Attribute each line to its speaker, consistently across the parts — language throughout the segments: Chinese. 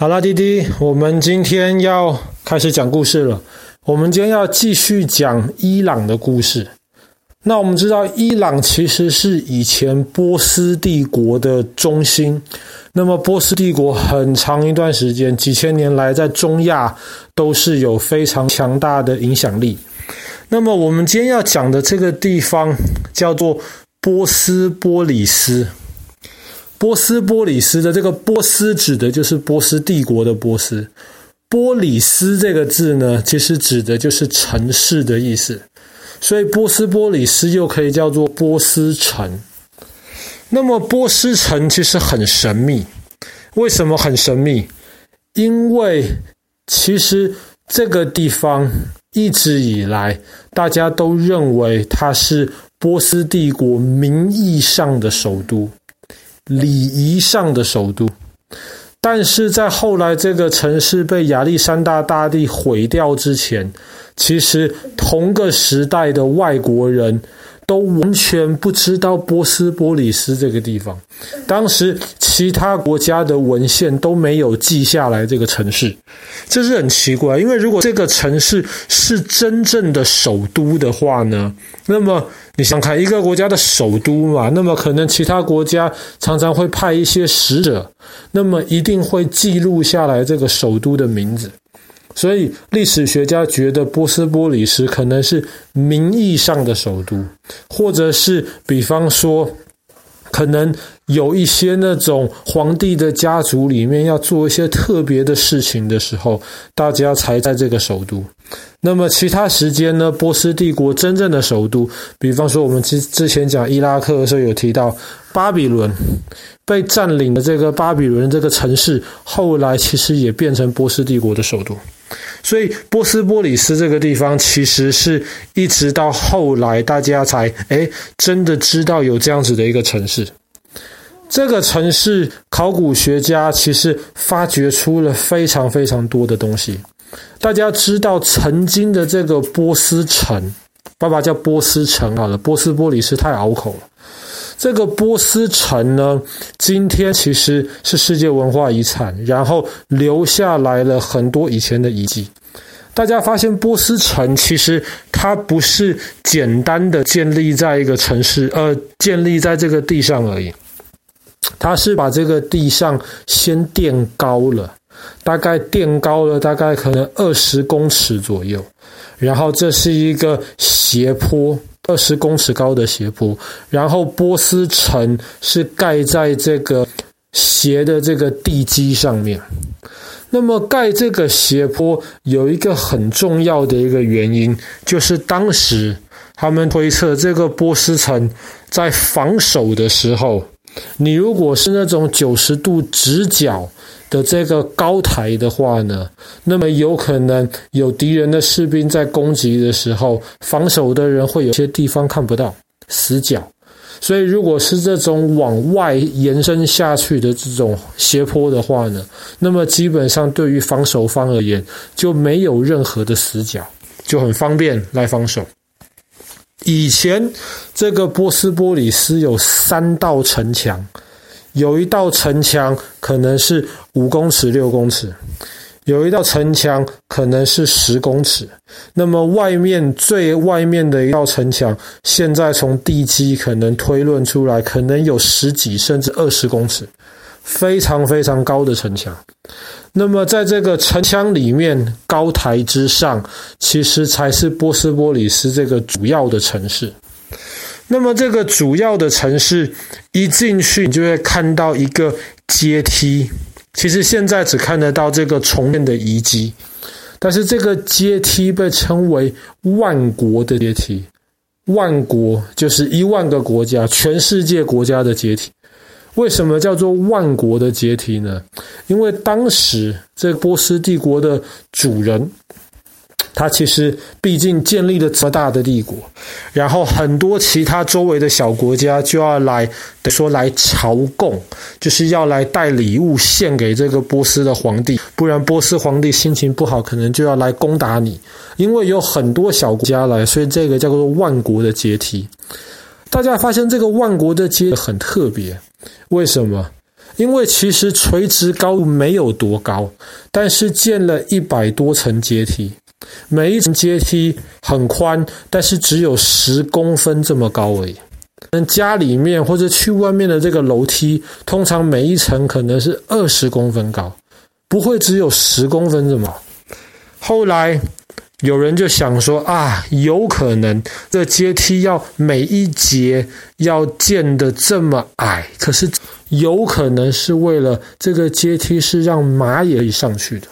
Speaker 1: 好啦，弟弟，我们今天要开始讲故事了。我们今天要继续讲伊朗的故事。那我们知道，伊朗其实是以前波斯帝国的中心。那么，波斯帝国很长一段时间，几千年来，在中亚都是有非常强大的影响力。那么，我们今天要讲的这个地方叫做波斯波里斯。波斯波里斯的这个波斯指的就是波斯帝国的波斯，波里斯这个字呢，其实指的就是城市的意思，所以波斯波里斯又可以叫做波斯城。那么波斯城其实很神秘，为什么很神秘？因为其实这个地方一直以来大家都认为它是波斯帝国名义上的首都。礼仪上的首都，但是在后来这个城市被亚历山大大帝毁掉之前，其实同个时代的外国人都完全不知道波斯波里斯这个地方。当时其他国家的文献都没有记下来这个城市，这是很奇怪。因为如果这个城市是真正的首都的话呢，那么。你想看一个国家的首都嘛？那么可能其他国家常常会派一些使者，那么一定会记录下来这个首都的名字。所以历史学家觉得波斯波里斯可能是名义上的首都，或者是比方说。可能有一些那种皇帝的家族里面要做一些特别的事情的时候，大家才在这个首都。那么其他时间呢？波斯帝国真正的首都，比方说我们之之前讲伊拉克的时候有提到巴比伦被占领的这个巴比伦这个城市，后来其实也变成波斯帝国的首都。所以波斯波里斯这个地方，其实是一直到后来大家才诶真的知道有这样子的一个城市。这个城市考古学家其实发掘出了非常非常多的东西。大家知道曾经的这个波斯城，爸爸叫波斯城好了，波斯波里斯太拗口了。这个波斯城呢，今天其实是世界文化遗产，然后留下来了很多以前的遗迹。大家发现波斯城其实它不是简单的建立在一个城市，呃，建立在这个地上而已，它是把这个地上先垫高了，大概垫高了大概可能二十公尺左右，然后这是一个斜坡。二十公尺高的斜坡，然后波斯城是盖在这个斜的这个地基上面。那么盖这个斜坡有一个很重要的一个原因，就是当时他们推测这个波斯城在防守的时候，你如果是那种九十度直角。的这个高台的话呢，那么有可能有敌人的士兵在攻击的时候，防守的人会有些地方看不到死角，所以如果是这种往外延伸下去的这种斜坡的话呢，那么基本上对于防守方而言就没有任何的死角，就很方便来防守。以前这个波斯波里斯有三道城墙。有一道城墙可能是五公尺、六公尺，有一道城墙可能是十公尺。那么外面最外面的一道城墙，现在从地基可能推论出来，可能有十几甚至二十公尺，非常非常高的城墙。那么在这个城墙里面高台之上，其实才是波斯波里斯这个主要的城市。那么这个主要的城市一进去，你就会看到一个阶梯。其实现在只看得到这个重建的遗迹，但是这个阶梯被称为万国的阶梯。万国就是一万个国家，全世界国家的阶梯。为什么叫做万国的阶梯呢？因为当时这波斯帝国的主人。他其实毕竟建立了这么大的帝国，然后很多其他周围的小国家就要来，说来朝贡，就是要来带礼物献给这个波斯的皇帝，不然波斯皇帝心情不好，可能就要来攻打你。因为有很多小国家来，所以这个叫做万国的阶梯。大家发现这个万国的阶很特别，为什么？因为其实垂直高度没有多高，但是建了一百多层阶梯，每一层阶梯很宽，但是只有十公分这么高而已。家里面或者去外面的这个楼梯，通常每一层可能是二十公分高，不会只有十公分这么。后来有人就想说啊，有可能这阶梯要每一节要建得这么矮，可是有可能是为了这个阶梯是让马也可以上去的。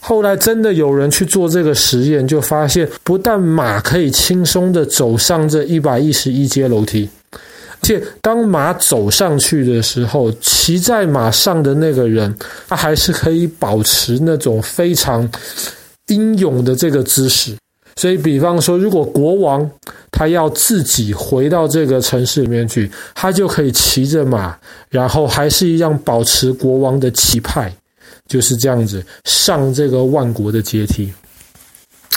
Speaker 1: 后来真的有人去做这个实验，就发现不但马可以轻松地走上这一百一十一阶楼梯，而且当马走上去的时候，骑在马上的那个人，他还是可以保持那种非常英勇的这个姿势。所以，比方说，如果国王他要自己回到这个城市里面去，他就可以骑着马，然后还是一样保持国王的气派。就是这样子上这个万国的阶梯，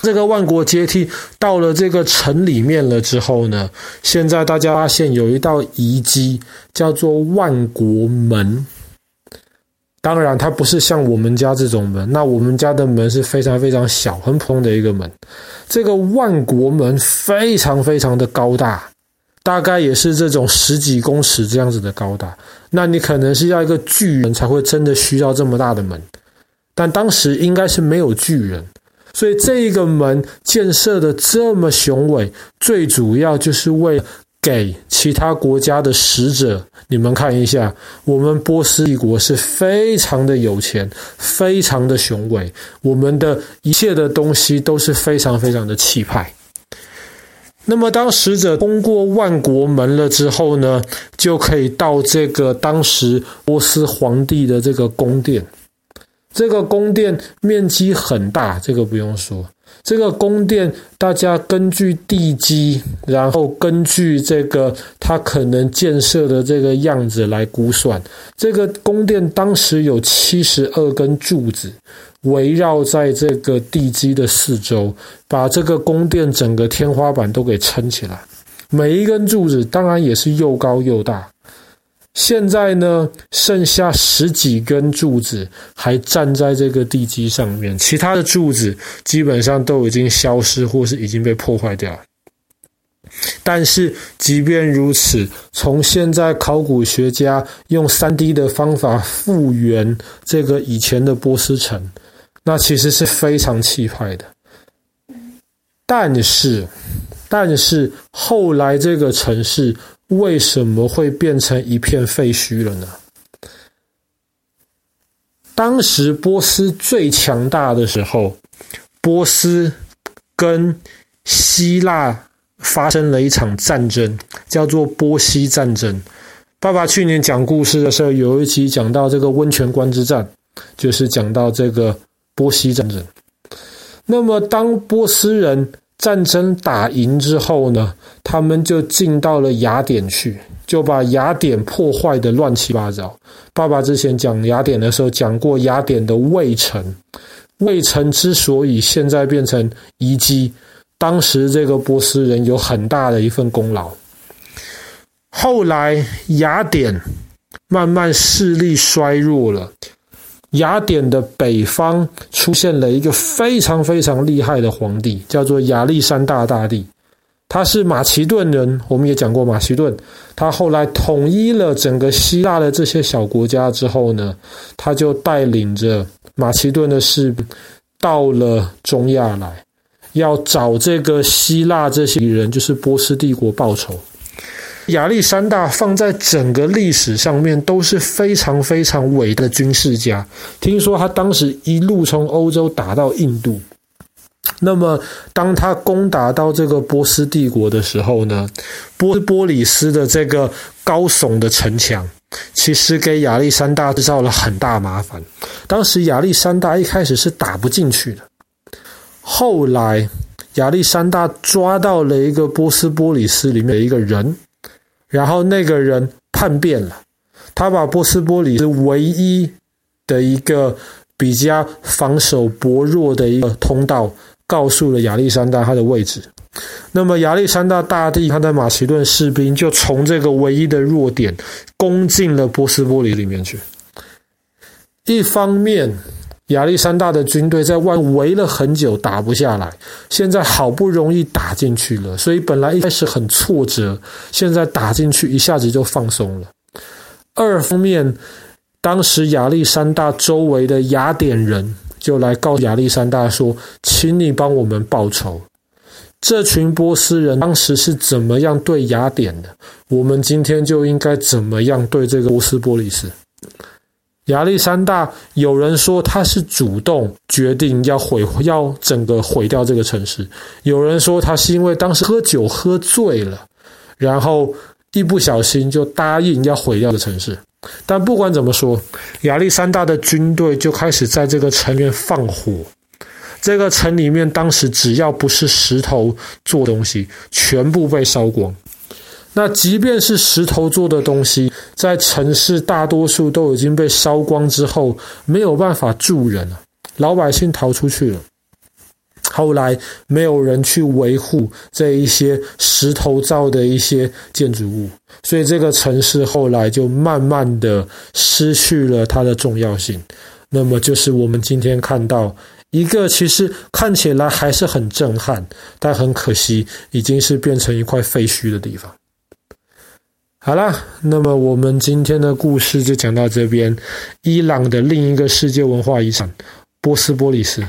Speaker 1: 这个万国阶梯到了这个城里面了之后呢，现在大家发现有一道遗迹叫做万国门。当然，它不是像我们家这种门，那我们家的门是非常非常小、很普通的一个门。这个万国门非常非常的高大。大概也是这种十几公尺这样子的高大，那你可能是要一个巨人才会真的需要这么大的门，但当时应该是没有巨人，所以这一个门建设的这么雄伟，最主要就是为了给其他国家的使者，你们看一下，我们波斯帝国是非常的有钱，非常的雄伟，我们的一切的东西都是非常非常的气派。那么，当使者通过万国门了之后呢，就可以到这个当时波斯皇帝的这个宫殿。这个宫殿面积很大，这个不用说。这个宫殿，大家根据地基，然后根据这个它可能建设的这个样子来估算，这个宫殿当时有七十二根柱子。围绕在这个地基的四周，把这个宫殿整个天花板都给撑起来。每一根柱子当然也是又高又大。现在呢，剩下十几根柱子还站在这个地基上面，其他的柱子基本上都已经消失或是已经被破坏掉了。但是即便如此，从现在考古学家用 3D 的方法复原这个以前的波斯城。那其实是非常气派的，但是，但是后来这个城市为什么会变成一片废墟了呢？当时波斯最强大的时候，波斯跟希腊发生了一场战争，叫做波西战争。爸爸去年讲故事的时候，有一集讲到这个温泉关之战，就是讲到这个。波西战争。那么，当波斯人战争打赢之后呢，他们就进到了雅典去，就把雅典破坏的乱七八糟。爸爸之前讲雅典的时候讲过，雅典的卫城，卫城之所以现在变成遗迹，当时这个波斯人有很大的一份功劳。后来雅典慢慢势力衰弱了。雅典的北方出现了一个非常非常厉害的皇帝，叫做亚历山大大帝。他是马其顿人，我们也讲过马其顿。他后来统一了整个希腊的这些小国家之后呢，他就带领着马其顿的士兵到了中亚来，要找这个希腊这些人，就是波斯帝国报仇。亚历山大放在整个历史上面都是非常非常伟大的军事家。听说他当时一路从欧洲打到印度。那么，当他攻打到这个波斯帝国的时候呢，波波里斯的这个高耸的城墙，其实给亚历山大制造了很大麻烦。当时亚历山大一开始是打不进去的，后来亚历山大抓到了一个波斯波里斯里面的一个人。然后那个人叛变了，他把波斯波里斯唯一的一个比较防守薄弱的一个通道告诉了亚历山大他的位置，那么亚历山大大帝他的马其顿士兵就从这个唯一的弱点攻进了波斯波里里面去。一方面，亚历山大的军队在外围了很久，打不下来，现在好不容易打进去了，所以本来一开始很挫折，现在打进去一下子就放松了。二方面，当时亚历山大周围的雅典人就来告亚历山大说：“请你帮我们报仇。这群波斯人当时是怎么样对雅典的，我们今天就应该怎么样对这个波斯波利斯。”亚历山大有人说他是主动决定要毁，要整个毁掉这个城市；有人说他是因为当时喝酒喝醉了，然后一不小心就答应要毁掉的城市。但不管怎么说，亚历山大的军队就开始在这个城里面放火。这个城里面当时只要不是石头做东西，全部被烧光。那即便是石头做的东西，在城市大多数都已经被烧光之后，没有办法住人了，老百姓逃出去了。后来没有人去维护这一些石头造的一些建筑物，所以这个城市后来就慢慢的失去了它的重要性。那么就是我们今天看到一个其实看起来还是很震撼，但很可惜已经是变成一块废墟的地方。好啦，那么我们今天的故事就讲到这边。伊朗的另一个世界文化遗产——波斯波利斯。